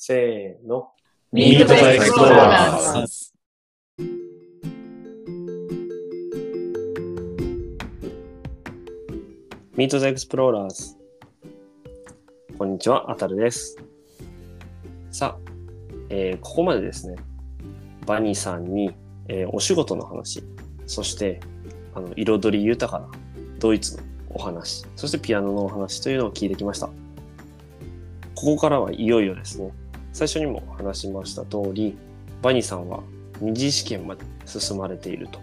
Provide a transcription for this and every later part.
せーの。 Meet the Explorers。Meet the Explorers。こんにちは、あたるです。さあ、えーここまでですね、バニーさんに、えーお仕事の話、そして、あの、彩り豊かなドイツのお話、そしてピアノのお話というのを聞いてきました。ここからはいよいよですね、最初にも話しました通り、バニーさんは二次試験まで進まれていると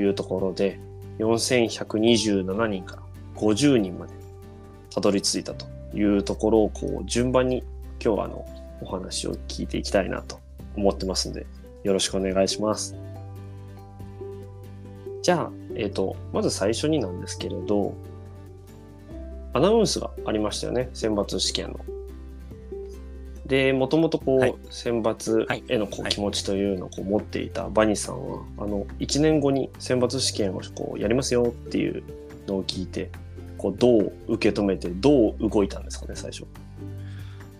いうところで、4127人から50人までたどり着いたというところをこう順番に今日はあのお話を聞いていきたいなと思ってますのでよろしくお願いします。じゃあ、えっ、と、まず最初になんですけれど、アナウンスがありましたよね、選抜試験の。で、もともとこう、はい。選抜へのこうはい。気持ちというのをこう持っていたバニさんは、あの、1年後に選抜試験をこうやりますよっていうのを聞いて、こうどう受け止めて、どう動いたんですかね、最初。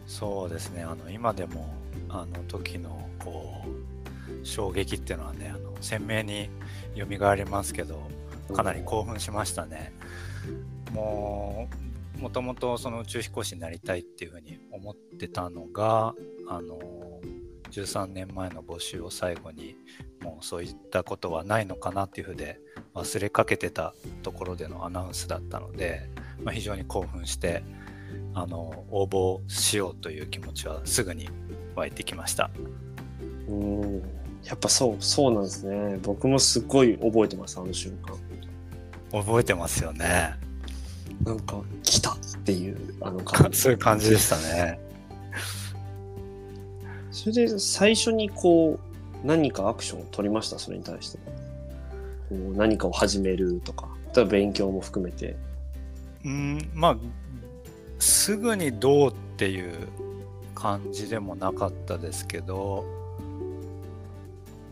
そうですね、あの今でもあの時のこう衝撃っていうのはね、あの鮮明に蘇りますけど、かなり興奮しましたね。もう、もともとその宇宙飛行士になりたいっていうふうに思ってたのが、あの13年前の募集を最後に、もうそういったことはないのかなっていうふうで忘れかけてたところでのアナウンスだったので、まあ、非常に興奮して、あの応募しようという気持ちはすぐに湧いてきました。うんやっぱそう、そうなんですね。僕もすっごい覚えてます、あの瞬間。覚えてますよね。なんか、来たっていう、あの感じ。そういう感じでしたね。それで最初にこう、何かアクションを取りました、それに対して。こう何かを始めるとか、例えば勉強も含めて。うん、まあすぐにどうっていう感じでもなかったですけど、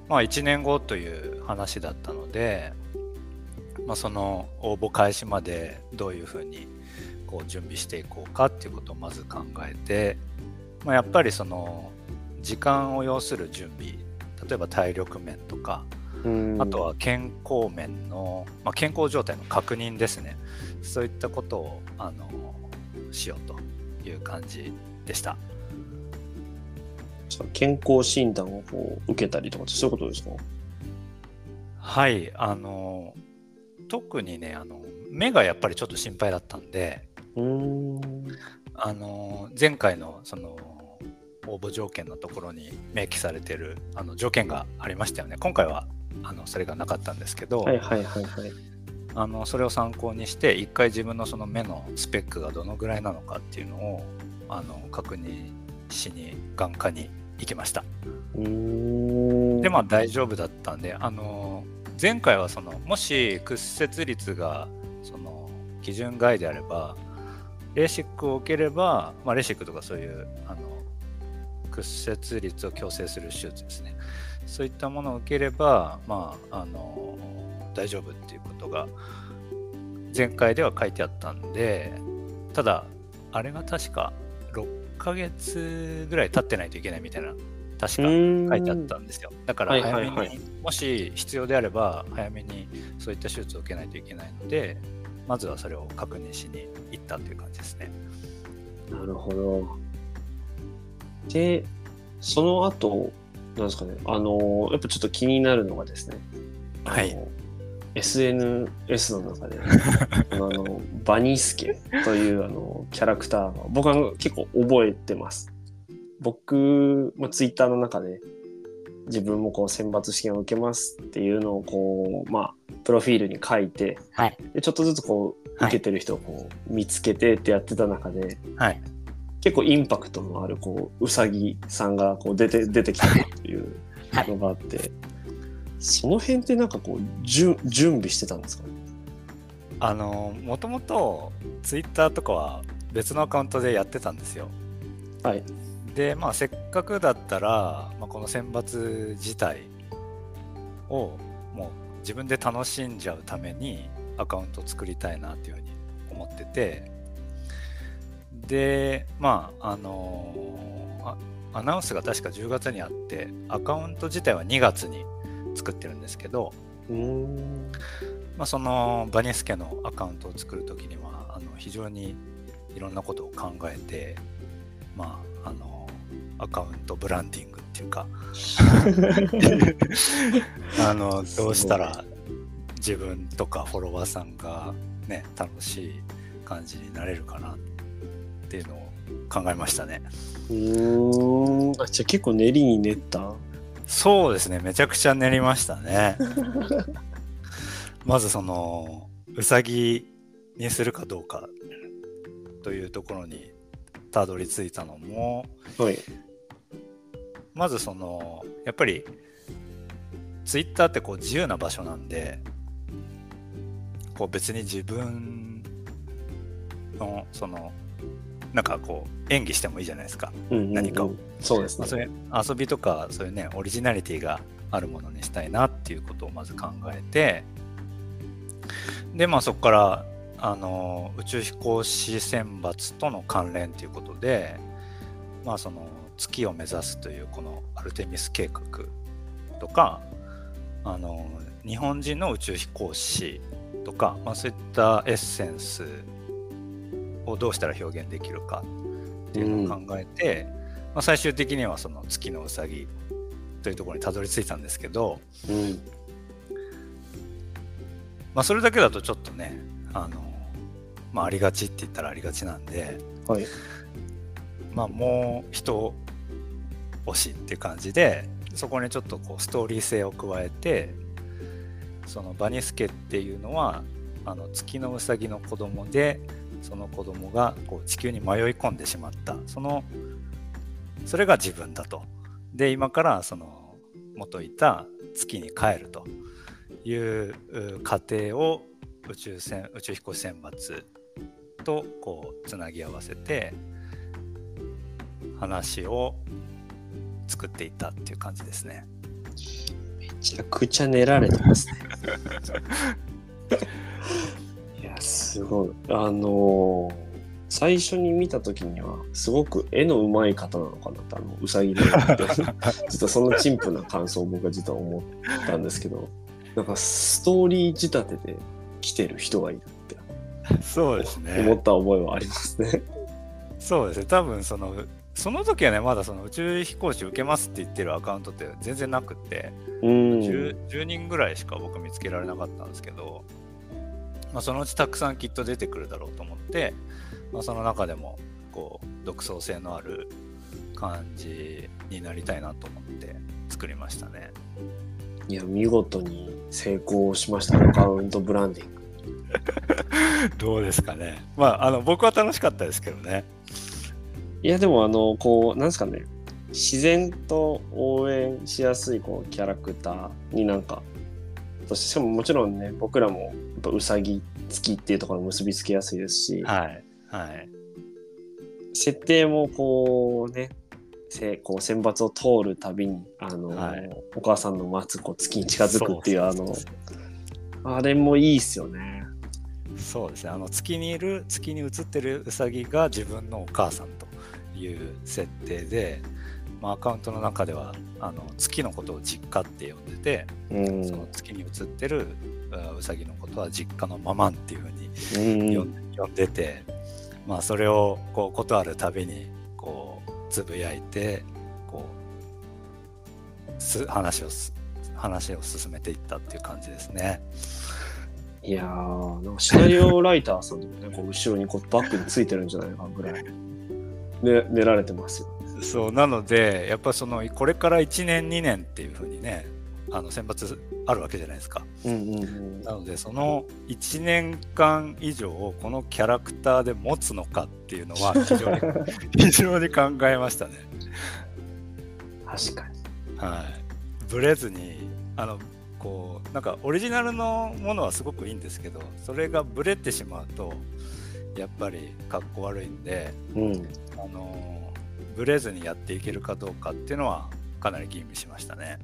まあ1年後という話だったので、まあ、その応募開始までどういうふうにこう準備していこうかっていうことをまず考えて、まあ、やっぱりその時間を要する準備例えば体力面とかうん。あとは健康面の、まあ、健康状態の確認ですね。そういったことをあのしようという感じでした。健康診断をこう受けたりとかそういうことですか？はいあの特にねあの目がやっぱりちょっと心配だったんで。あの前回のその応募条件のところに明記されてるあの条件がありましたよね今回はあのそれがなかったんですけど、はいはいはいはい。あのそれを参考にして一回自分のその目のスペックがどのぐらいなのかっていうのをあの確認しに眼科に行きました。でまあ大丈夫だったんであの前回はそのもし屈折率がその基準外であればレーシックを受ければ、まあ、レーシックとかそういうあの屈折率を矯正する手術ですね。そういったものを受ければ、まあ、あの大丈夫っていうことが前回では書いてあったんでただあれが確か6ヶ月ぐらい経ってないといけないみたいな確か書いてあったんですよ。だからはい早めに、はいはいもし必要であれば早めにそういった手術を受けないといけないので、まずはそれを確認しに行ったという感じですね。なるほど。で、その後、なんですかね、あの、やっぱちょっと気になるのがですね、はい SNS の中で、あの、バニスケというあのキャラクターが、僕は結構覚えてます。僕もツイッターの中で、自分もこう選抜試験を受けますっていうのをこう、まあ、プロフィールに書いて、はい。でちょっとずつこう、はい受けてる人をこう見つけてってやってた中で、はい。結構インパクトのあるこううさぎさんがこう出て 出てきたなっていうのがあって、その辺ってなんかこう準準備してたんですか？ねあの、もともとツイッターとかは別のアカウントでやってたんですよ。はい。で、まあ、せっかくだったら、まあ、この選抜自体をもう自分で楽しんじゃうためにアカウントを作りたいなっていうふうに思っててでまああのあアナウンスが確か10月にあってアカウント自体は2月に作ってるんですけど。まあ、そのバニスケのアカウントを作る時にはあの非常にいろんなことを考えて、まあ、あのアカウントブランディングっていうか あのどうしたら自分とかフォロワーさんがね楽しい感じになれるかなっていうのを考えましたね。うーん。あ、じゃあ結構練りに練った？そうですねめちゃくちゃ練りましたね。まずそのうさぎにするかどうかというところにたどり着いたのもはい。まずそのやっぱりツイッターってこう自由な場所なんでこう別に自分のそのなんかこう演技してもいいじゃないですか、うんうんうん何かを。まあ、そうですね。遊びとかそういうねオリジナリティがあるものにしたいなっていうことをまず考えてでまあそこからあの宇宙飛行士選抜との関連ということでまあその月を目指すというこのアルテミス計画とかあの日本人の宇宙飛行士とか、まあ、そういったエッセンスをどうしたら表現できるかっていうのを考えて、まあ、最終的にはその月のうさぎというところにたどり着いたんですけど、うん。まあ、それだけだとちょっとねあの、まあ、ありがちって言ったらありがちなんで、はい。まあ、もう人推しっていう感じでそこにちょっとこうストーリー性を加えてそのバニスケっていうのはあの月のうさぎの子供でその子供がこう地球に迷い込んでしまった。そのそれが自分だと。で今からその元いた月に帰るという過程を宇宙船宇宙飛行士選抜とこうつなぎ合わせて話を作っていったっていう感じですね。めちゃくちゃ練られてますね。いや、すごい。あのー最初に見た時には、すごく絵の上手い方なのかなって、あの、うさぎで。実はその陳腐な感想を僕は実は思ったんですけど、なんかストーリー仕立てで来てる人がいるってそうです思った覚えはありますね。そうですね。多分そのその時はねまだその宇宙飛行士受けますって言ってるアカウントって全然なくって、うん。10, 10人ぐらいしか僕見つけられなかったんですけど、まあ、そのうちたくさんきっと出てくるだろうと思って、まあ、その中でもこう独創性のある感じになりたいなと思って作りましたね。いや、見事に成功しました、アカウントブランディング。どうですかね。まああの僕は楽しかったですけどね。いや、でも、あの、こう、なんですかね、自然と応援しやすいこうキャラクターになんか、そしかももちろんね、僕らもやっぱうさぎ月っていうところに結びつきやすいですし、はいはい。設定もこうね、せこう選抜を通るたびに、あの、はい。お母さんの待つこう月に近づくっていう、あのあれもいいっすよね。そうですね。あの月にいる月に映ってるウサギが自分のお母さんという設定で、まあ、アカウントの中ではあの月のことを実家って呼んでて、うん。その月に映ってるうウサギのことは実家のママンっていうふうにうん呼ん,、呼んでて、まあ、それをこうことあるたびにこうつぶやいてこうす話をす話を進めていったっていう感じですね。いやー、なんかシナリオライターさんでもね、こう後ろにこうバックについてるんじゃないかぐらい、ね、練られてますよ。そうなのでやっぱそのこれから1年2年っていうふうにねあの選抜あるわけじゃないですか。うんうんうん。なのでその1年間以上をこのキャラクターで持つのかっていうのは非常に 非常に考えましたね。確かに。はい。ブレずにあのこうなんかオリジナルのものはすごくいいんですけどそれがブレてしまうとやっぱりかっこ悪いんでうん。あのブレずにやっていけるかどうかっていうのはかなり吟味しましたね。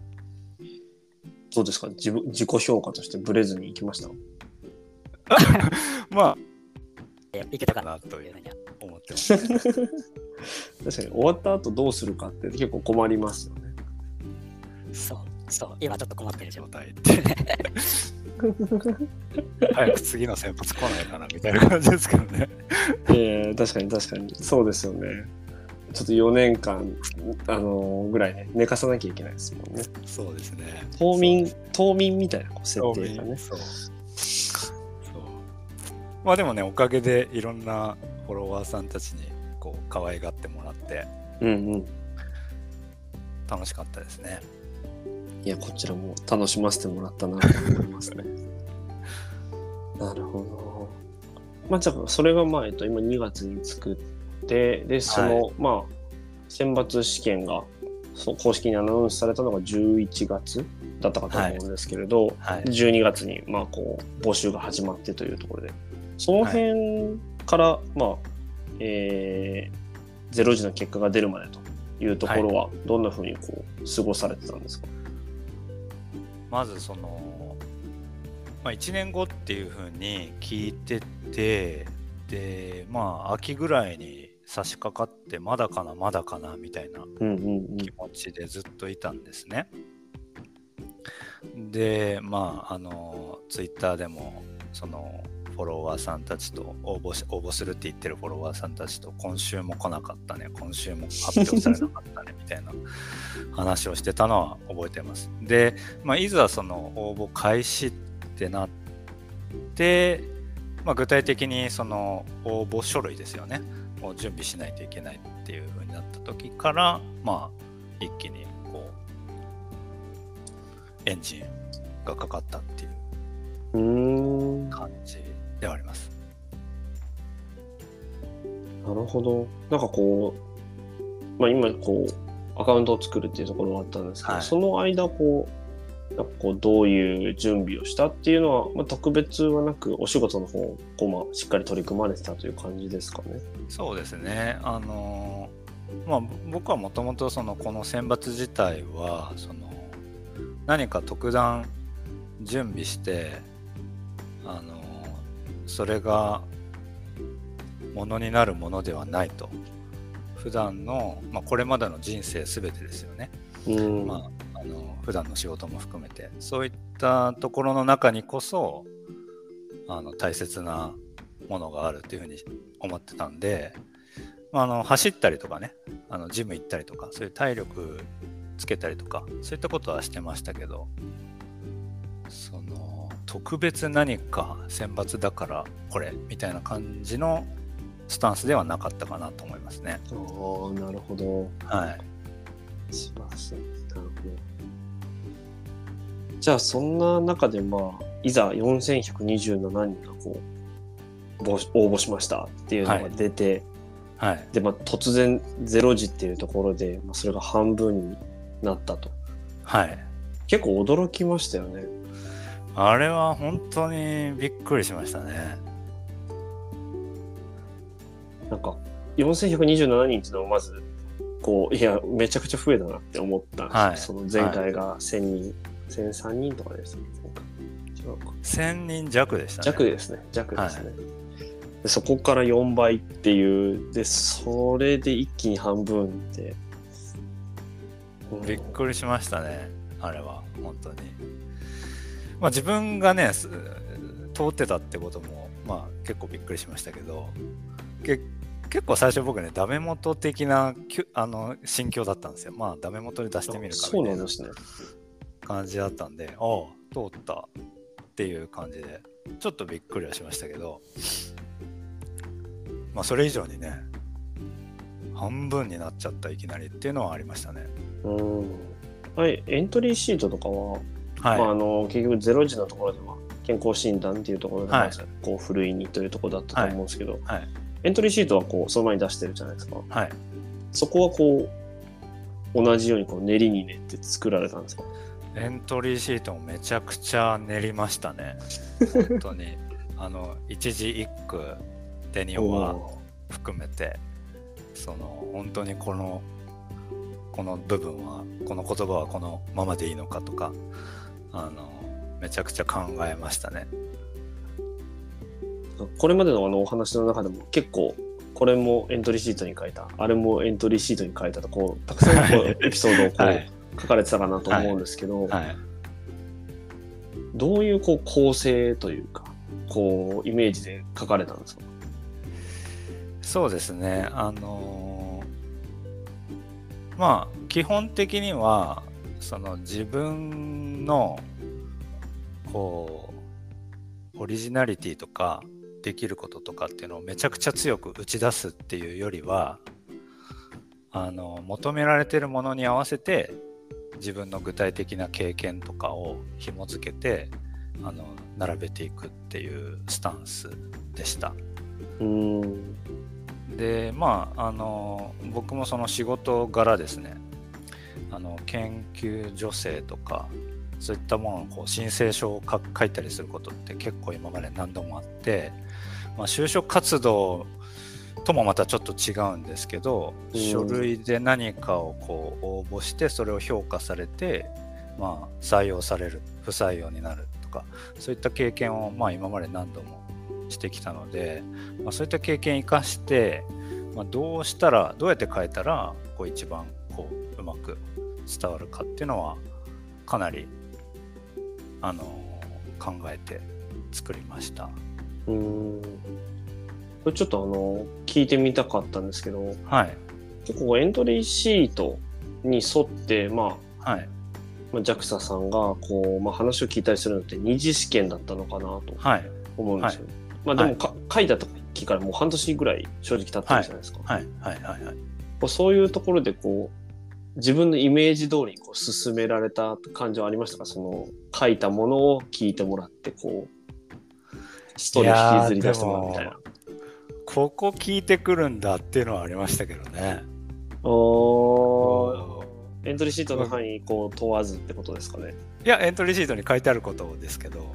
どうですか自分自己評価としてブレずに行きました？まあいけたかなとというふうには思ってます。確かに終わった後どうするかって結構困りますよね。そう、そう、今ちょっと困ってる状状態。態って。早く次の先発来ないかなみたいな感じですけどね。えー、確かに確かにそうですよね。ちょっと4年間、あのーぐらいね、寝かさなきゃいけないですもんね。そうですね。冬眠、冬眠みたいなこう設定がね。そう。そう。まあでもね、おかげでいろんなフォロワーさんたちにこう可愛がってもらってうんうん。楽しかったですね。いや、こちらも楽しませてもらったなと思いますね。なるほど。まあ、じゃあ、それが、まあ、えっと、今2月に作って、で、その、まあ、選抜試験が、そう公式にアナウンスされたのが11月だったかと思うんですけれど、はい。12月に、まあ、こう、募集が始まってというところで、その辺から、まあ、えー、0時の結果が出るまでというところは、どんなふうにこう、過ごされてたんですか？まずその、まあ、1年後っていうふうに聞いててでまあ秋ぐらいに差し掛かってまだかなまだかなみたいな。気持ちでずっといたんですね。でまああのツイッターでもそのフォロワーさんたちと応募し応募するって言ってるフォロワーさんたちと今週も来なかったね今週も発表 されなかったねみたいな話をしてたのは覚えてます。で、まあ、いざその応募開始ってなって、まあ、具体的にその応募書類ですよねを準備しないといけないっていう風になった時からまあ一気にこうエンジンがかかったっていう感じではあります。るほど。なんかこう、まあ今こう、アカウントを作るっていうところがあったんですけど、はいその間こう、なんかこう、どういう準備をしたっていうのは、まあ、特別はなく、お仕事の方をこう、まあ、しっかり取り組まれてたという感じですかね？そうですね。あのまあ僕はもともとそのこの選抜自体はその何か特段準備してあのそれがものになるものではないと。普段の、まあ、これまでの人生すべてですよね、うん。まあ、あの普段の仕事も含めて。そういったところの中にこそあの大切なものがあるというふうに思ってたんで、まあ、あの走ったりとかねあのジム行ったりとかそういう体力つけたりとかそういったことはしてましたけどその特別何か選抜だからこれみたいな感じのスタンスではなかったかなと思いますね。ああ、なるほど。はい、素晴らしい。なるほど。じゃあ、そんな中で、まあ、いざ4127人がこう、募応募しましたっていうのが出て、はい、で、まあ、突然0時っていうところで、まあ、それが半分になったと。はい。結構驚きましたよね。あれは本当にびっくりしましたね。なんか、4127人っていうのはまず、こう、いや、めちゃくちゃ増えたなって思ったんですよ。はいその前回が1000人、1003人とかですね。違うか。1000人弱でしたね。弱ですね。弱ですね。でそこから4倍っていう、で、それで一気に半分って。うんびっくりしましたね。あれは、本当に。まあ自分がね、す通ってたってことも、まあ結構びっくりしましたけど、け結構最初僕ね、ダメ元的なきゅあの心境だったんですよ。まあダメ元で出してみるかみたなないんですね。感じだったんで、ああ、通ったっていう感じで、ちょっとびっくりはしましたけど、まあそれ以上にね、半分になっちゃったいきなりっていうのはありましたね。うん。はい、エントリーシートとかは、はい。まあ、あの結局0時のところでは健康診断っていうところではいまずこうふるいにというところだったと思うんですけど、はい。エントリーシートはこうその前に出してるじゃないですかはい。そこはこう同じようにこう練りに練って作られたんですか？エントリーシートもめちゃくちゃ練りましたね。本当に。あの、一字一句、デニオは含めて、その、本当にこの、この部分は、この言葉はこのままでいいのかとか、あの、めちゃくちゃ考えましたね。これまでのあのお話の中でも結構これもエントリーシートに書いたあれもエントリーシートに書いたとこうたくさんこうエピソードをこう、はい書かれてたかなと思うんですけど、はい。どういうこう構成というかこうイメージで書かれたんですか？そうですね。あのーまあ、基本的には、その自分の、こう、オリジナリティとか、できることとかっていうのをめちゃくちゃ強く打ち出すっていうよりは、あの、求められてるものに合わせて、自分の具体的な経験とかを紐付けて、あの、並べていくっていうスタンスでした。うーんでまああの僕もその仕事柄ですねあの研究助成とかそういったもののこう申請書を書書いたりすることって結構今まで何度もあって、まあ、就職活動ともまたちょっと違うんですけど、うん。書類で何かをこう応募してそれを評価されて、まあ、採用される不採用になるとかそういった経験をまあ今まで何度もしてきたので、まあ、そういった経験生かして、まあ、どうしたらどうやって変えたらこう一番こううまく伝わるかっていうのはかなりあの考えて作りました。うーん。これちょっとあの聞いてみたかったんですけどはい。結構エントリーシートに沿ってまあはい。まあ JAXA さんがこう、まあ、話を聞いたりするのって二次試験だったのかなとはい。思うんですよ。まあでもか、書いた時からもう半年ぐらい正直経ってるじゃないですか。はい。はい。はい。はい。そういうところでこう自分のイメージ通りにこう進められた感じはありましたか？その書いたものを聞いてもらってこうストーリーを引きずり出してもらうみたいな。ここ聞いてくるんだっていうのはありましたけどね。おーエントリーシートの範囲こう問わずってことですかね？いやエントリーシートに書いてあることですけど、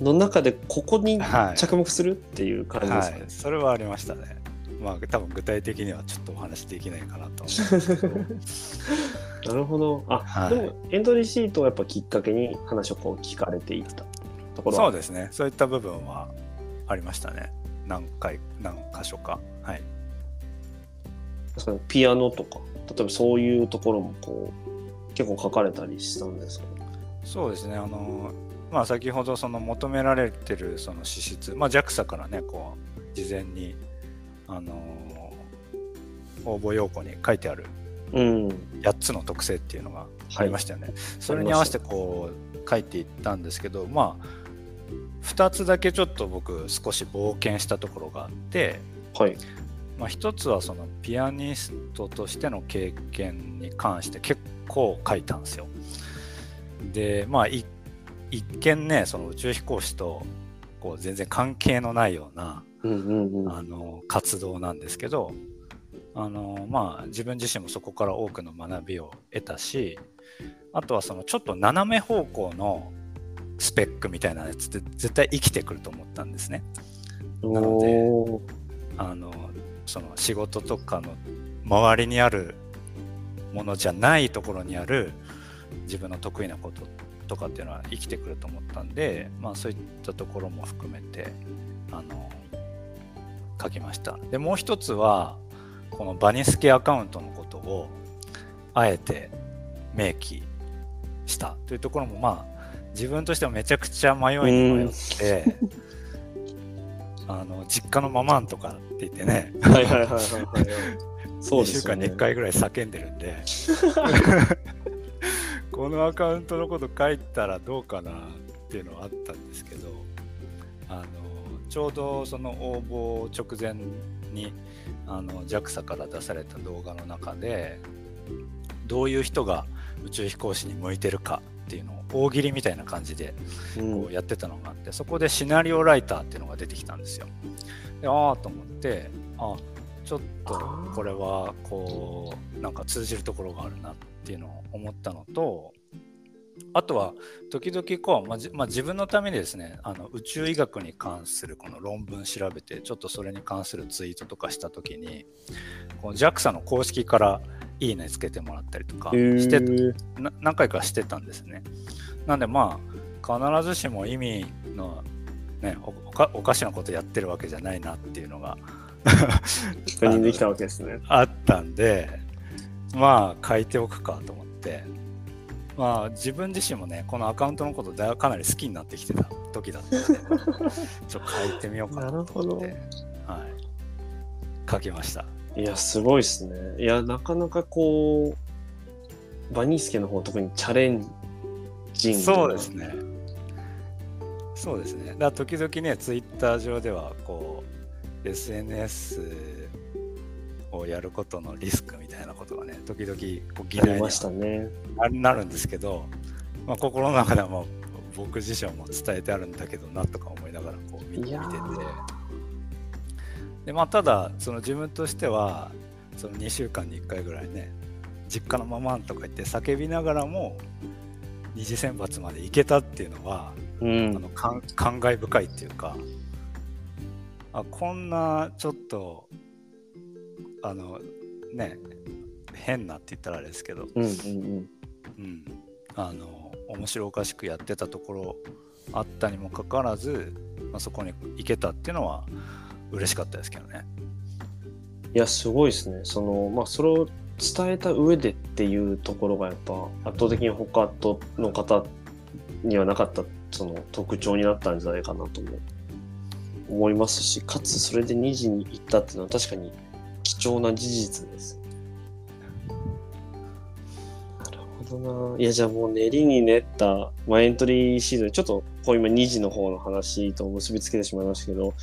の中でここにはい着目するっていう感じですかね？はい、それはありましたね。まあ多分具体的にはちょっとお話できないかなと思うんですけど。なるほど。あ、はい。でもエントリーシートをやっぱきっかけに話をこう聞かれていったところは。そうですね。そういった部分はありましたね。何回何箇所か。はい。確かにピアノとか例えばそういうところもこう結構書かれたりしたんですか？そうですね。あのまあ先ほどその求められてるその資質まあ JAXA からねこう事前にあの応募要項に書いてあるうん。8つの特性っていうのがありましたよね、それに合わせてこう書いていったんですけどまあ2つだけちょっと僕少し冒険したところがあって、はい。まあ、1つはそのピアニストとしての経験に関して結構書いたんですよ。でまあい一見ねその宇宙飛行士とこう全然関係のないようなうんうんうんあの活動なんですけどあのまあ自分自身もそこから多くの学びを得たしあとはそのちょっと斜め方向のスペックみたいなやつって絶対生きてくると思ったんですね。なのであのその仕事とかの周りにあるものじゃないところにある自分の得意なこととかっていうのは生きてくると思ったんで、まあ、そういったところも含めてあの書きました。でもう一つはこのバニスケアカウントのことをあえて明記した。というところもまあ自分としてはめちゃくちゃ迷いに迷ってあの実家のママンとかって言ってね。はいはいはいはいはい。そう2週間にですよね1回ぐらい叫んでるんで。このアカウントのこと書いたらどうかなっていうのはあったんですけどあのちょうどその応募直前にあの JAXA から出された動画の中でどういう人が宇宙飛行士に向いてるかっていうのを大喜利みたいな感じでうんこうやってたのがあって、そこでシナリオライターっていうのが出てきたんですよ。でああと思ってあちょっとこれはこうなんか通じるところがあるなっていうのを思ったのとあとは時々こう、まあじまあ、自分のためにですねあの宇宙医学に関するこの論文調べてちょっとそれに関するツイートとかした時にこの JAXA の公式から「いいね」つけてもらったりとかしてな何回かしてたんですね。なんでまあ必ずしも意味の、ね、おおかおかしなことやってるわけじゃないなっていうのが確認できたわけですね。あったんでまあ書いておくかと思ってまあ自分自身もねこのアカウントのことだかなり好きになってきてた時だったんで ちょっと書いてみようかなと思って、はい、書きました。いや、すごいですね。いや、なかなかこう、バニースケの方特にチャレンジンそうですね。そうですね。だから時々ねツイッター上ではこう SNS をやることのリスクみたいなことがね時々こう議題にね。ななるんですけど、まあ、心の中では僕自身も伝えてあるんだけどなとか思いながらこう見見ててで、まあ、ただその自分としてはその2週間に1回ぐらいね実家のままとか言って叫びながらも二次選抜まで行けたっていうのは、あうん。の感感慨深いっていうかあこんなちょっとあのね変なって言ったらあれですけどうんうんうん、あの面白おかしくやってたところあったにもかかわらず、まあ、そこに行けたっていうのは嬉しかったですけどね。いや、すごいですね。その、まあ、それを伝えた上でっていうところがやっぱ圧倒的に他との方にはなかったその特徴になったんじゃないかなとも思いますし、かつそれで2時に行ったっていうのは確かに貴重な事実です。なるほどな。いや、じゃあもう練りに練った、まあ、エントリーシーズン、ちょっとこう今2時の方の話と結びつけてしまいましたけど、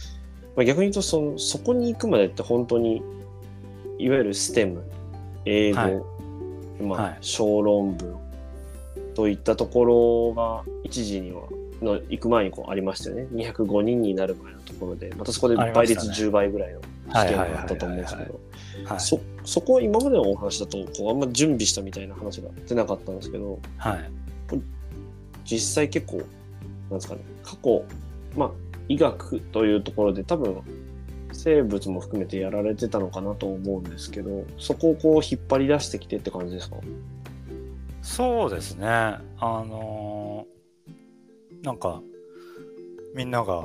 まあ、逆に言うとその、そこに行くまでって本当に、いわゆるステム、英語、はいまあはい小論文といったところが一時にはの行く前にこうありましたよね。205人になる前のところで、またそこで倍率したね。10倍ぐらいの試験があったと思うんですけはいど、はい。そそこは今までのお話だとこうあんま準備したみたいな話が出なかったんですけど、はい、実際結構、なんですかね、過去、まあ、医学というところで多分、生物も含めてやられてたのかなと思うんですけど、そこをこう引っ張り出してきてって感じですか？そうですね。あのーなんかみんなが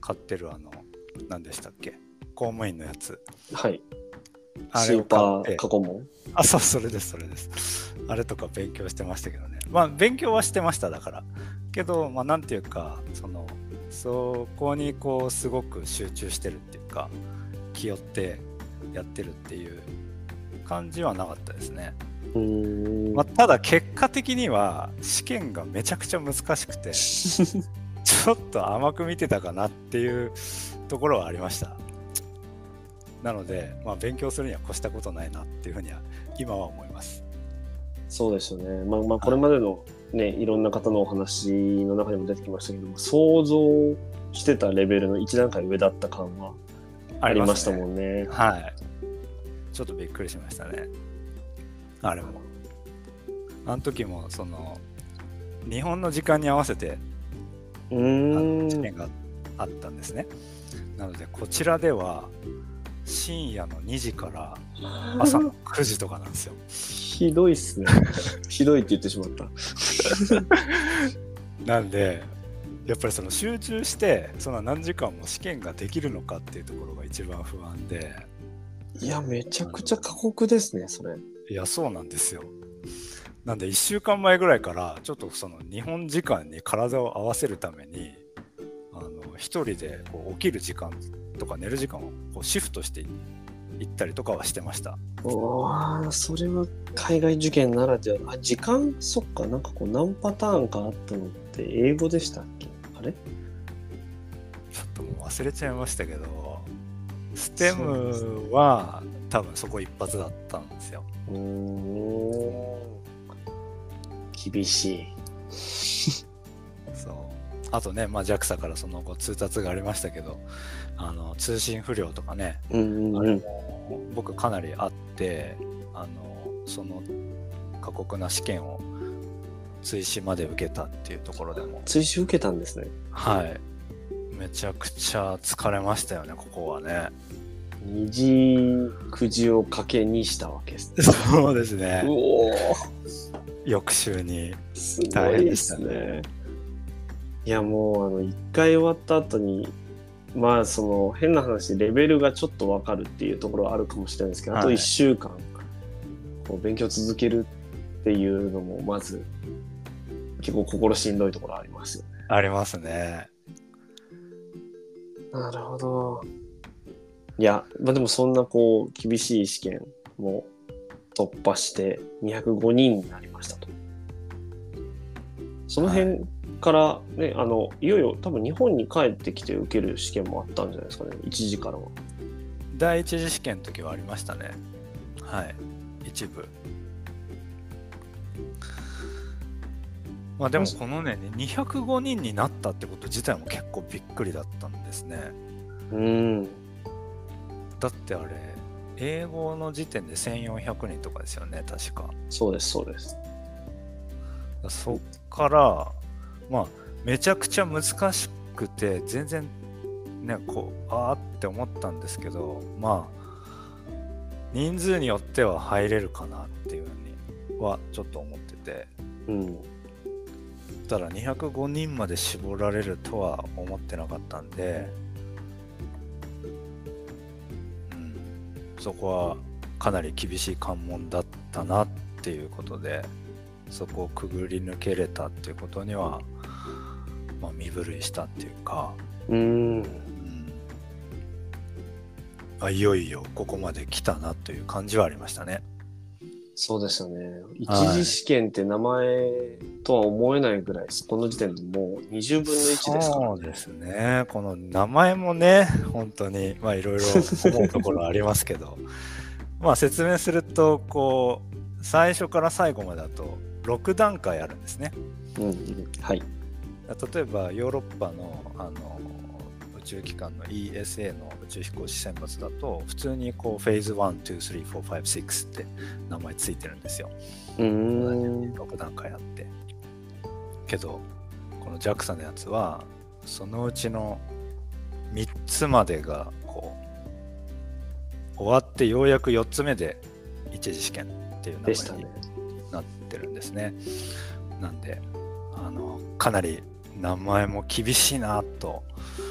買ってるあの何でしたっけ？公務員のやつ。はい。あれを買って。ー過去問？あそうそれですそれです。あれとか勉強してましたけどね。まあ勉強はしてましただから。けどまあなんていうかそのそこにこうすごく集中してるっていうか気負ってやってるっていう感じはなかったですね。まあ、ただ結果的には試験がめちゃくちゃ難しくて ちょっと甘く見てたかなっていうところはありました。なので、まあ、勉強するには越したことないなっていうふうには今は思います。そうですよね。まあまあ、これまでのね、いろんな方のお話の中にも出てきましたけども、想像してたレベルの一段階上だった感はありましたもんんね。はい。ちょっとびっくりしましたねあれもあの時もその日本の時間に合わせて試験があったんですねなのでこちらでは深夜の2時から朝の9時とかなんですよひどいっすね。ひどいって言ってしまった。なんでやっぱりその集中してその何時間も試験ができるのかっていうところが一番不安でいや、めちゃくちゃ過酷ですね、それ。いやそうなんですよ。なんで1週間前ぐらいからちょっとその日本時間に体を合わせるためにあの一人でこう起きる時間とか寝る時間をこうシフトしていったりとかはしてました。わあ、それは海外受験ならでは。あ、時間、そっか、なんかこう何パターンかあったのって英語でしたっけ？あれ？ちょっともう忘れちゃいましたけどステムは多分そこ一発だったんですよ。厳しい。そうあとね、まあ、JAXA からその後通達がありましたけどあの通信不良とかねうんうんうん。あれも僕かなりあってあのその過酷な試験を追試まで受けたっていうところでも追試受けたんですね。はいめちゃくちゃ疲れましたよねここはね二次くじを賭けにしたわけですね。そうですねうおー翌週にすごいです大変でね。いやもうあの一回終わった後にまあその変な話レベルがちょっとわかるっていうところはあるかもしれないですけど、あとはい1週間こう勉強続けるっていうのもまず結構心しんどいところありますよね。ありますね。なるほど。いや、まあ、でもそんなこう厳しい試験も突破して205人になりましたと。その辺からね、あのいよいよ多分日本に帰ってきて受ける試験もあったんじゃないですかね、一時からは。第一次試験の時はありましたね。はい。一部。まあでもこのね、205人になったってこと自体も結構びっくりだったんですね。うん。だってあれ、英語の時点で1400人とかですよね、確か。そうです、そうです。そっから、まあ、めちゃくちゃ難しくて、全然、ね、こう、あーって思ったんですけど、まあ、人数によっては入れるかなっていうふうにはちょっと思ってて、うん。ただ205人まで絞られるとは思ってなかったんで、うん、そこはかなり厳しい関門だったなっていうことで、そこをくぐり抜けれたっていうことには、まあ、身震いしたっていうか、うん。うんあ、いよいよここまで来たなという感じはありましたね。そうですよね。一はい次試験って名前とは思えないぐらい、この時点でもう20分の1ですからそうですね。この名前もね、本当に、まあいろいろ思うところありますけど、まあ説明すると、こう、最初から最後までだと6段階あるんですね。うんうん。はい。例えばヨーロッパのあの宇宙機関の ESA の宇宙飛行士選抜だと、普通にこうフェーズ1、2、3、4、5、6って名前ついてるんですよ。うーん。6段階あってけどこの JAXA のやつはそのうちの3つまでがこう終わってようやく4つ目で一次試験っていう名前に。なってるんですねなんであのかなり名前も厳しいなと思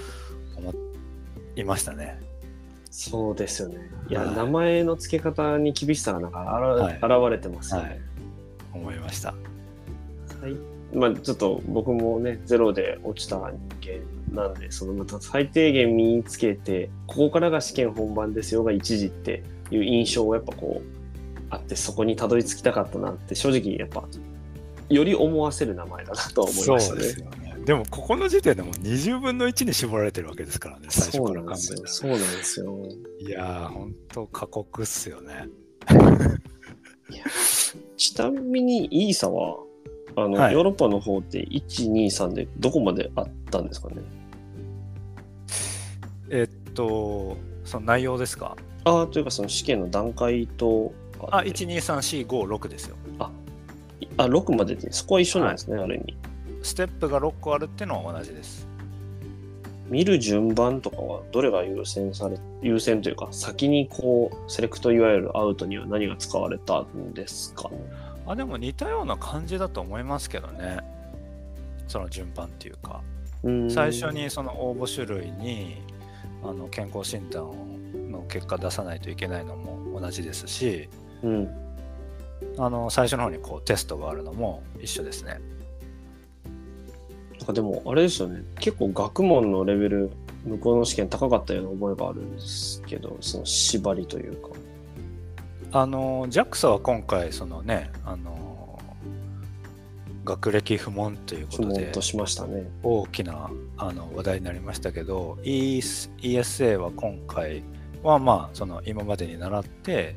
いましたね。そうですよね。いや、はい。名前の付け方に厳しさがなんかあら、はい。現れてますよね。はい。思いました。はい。まあ、ちょっと僕もね、ゼロで落ちた人間なんで、そのまた最低限身につけて、ここからが試験本番ですよが一時っていう印象をやっぱこう、あって、そこにたどり着きたかったなって、正直やっぱ、より思わせる名前だなとは思いましたねでもここの時点でもう20分の1に絞られてるわけですからね最初そうから考な。んですよ。えたそうなんですよ。らいやーほんと過酷っすよね。ちなみにイーサは、あの、はい。ヨーロッパの方って1、2、3でどこまであったんですかね？えっとその内容ですか？ああ、というかその試験の段階とかあって123456ですよ。あ、6までで、そこは一緒なんですね、ある意味。ステップが6個あるっていうのは同じです。見る順番とかはどれが優先され、優先というか、先にこう、セレクトいわゆるアウトには何が使われたんですか？ね。あでも似たような感じだと思いますけどね。その順番っていうか。最初にその応募種類にあの健康診断の結果出さないといけないのも同じですし。うん。あの最初の方にこうテストがあるのも一緒ですねなんかでも、あれですよね。結構学問のレベル、向こうの試験高かったような覚えがあるんですけど、その縛りというか。あの JAXA は今回そのねあの学歴不問というこ不とで問としましたね。大きなあの話題になりましたけど ES ESA は今回はまあその今までに習って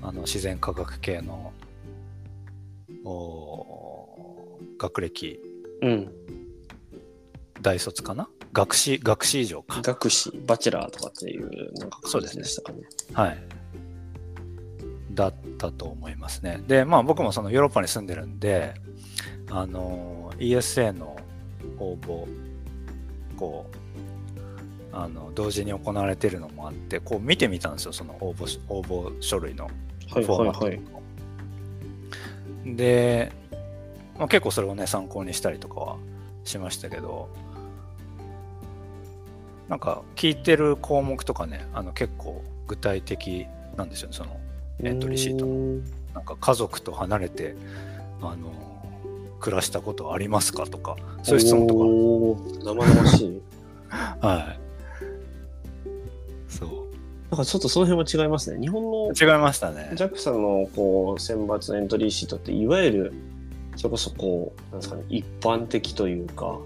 あの自然科学系のお学歴うん。大卒かな？学士学士以上か。学士、バチェラーとかっていう、なんかそうですね。はい。だったと思いますね。でまあ僕もそのヨーロッパに住んでるんであの ESA の応募こうあの同時に行われてるのもあってこう見てみたんですよその応募し応募書類のはいフォーマットはいはい。で、まあ、結構それをね参考にしたりとかはしましたけどなんか聞いてる項目とかねあの結構具体的なんですよねそのエントリーシートの。なんか家族と離れてあの暮らしたことありますかとかそういう質問とおー。生々しい。か はい。そう。なんかちょっとその辺は違いますね。日本の違いましたね。JAXA のこう選抜のエントリーシートっていわゆるそれこそこうなんですかね一般的というか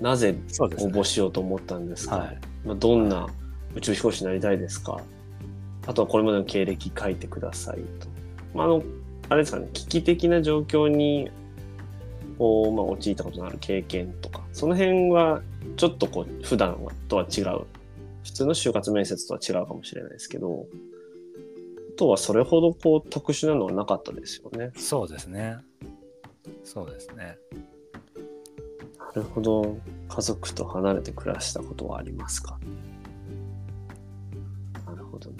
なぜ応募しようと思ったんですか、はい。まあ、どんな宇宙飛行士になりたいですか？あとはこれまでの経歴書いてくださいと。まあ、あのあれですかね危機的な状況にこう、まあ、陥ったことのある経験とかその辺はちょっとこう普段とは違う。普通の就活面接とは違うかもしれないですけどあとはそれほどこう特殊なのはなかったですよね。そうですね。そうですね。なるほど。家族と離れて暮らしたことはありますか？なるほどな。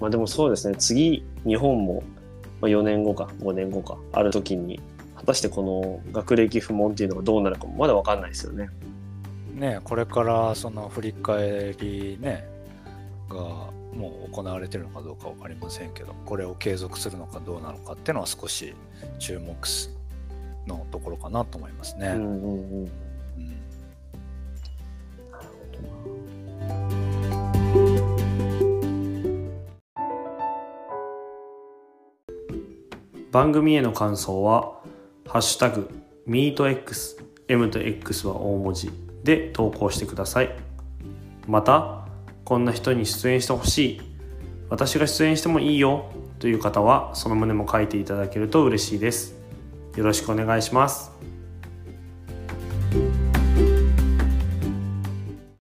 まあでもそうですね。次、日本も4年後か5年後かある時に、果たしてこの学歴不問っていうのがどうなるかもまだわかんないですよね。ねこれからその振り返りねがもう行われてるのかどうか分かりませんけどこれを継続するのかどうなのかっていうのは少し注目のところかなと思いますね。うんうんうん。うん番組への感想は「ハッシュタグ MeetX」M と X は大文字で投稿してください。またこんな人に出演してほしい。私が出演してもいいよ。という方はその旨も書いていただけると嬉しいですよろしくお願いします。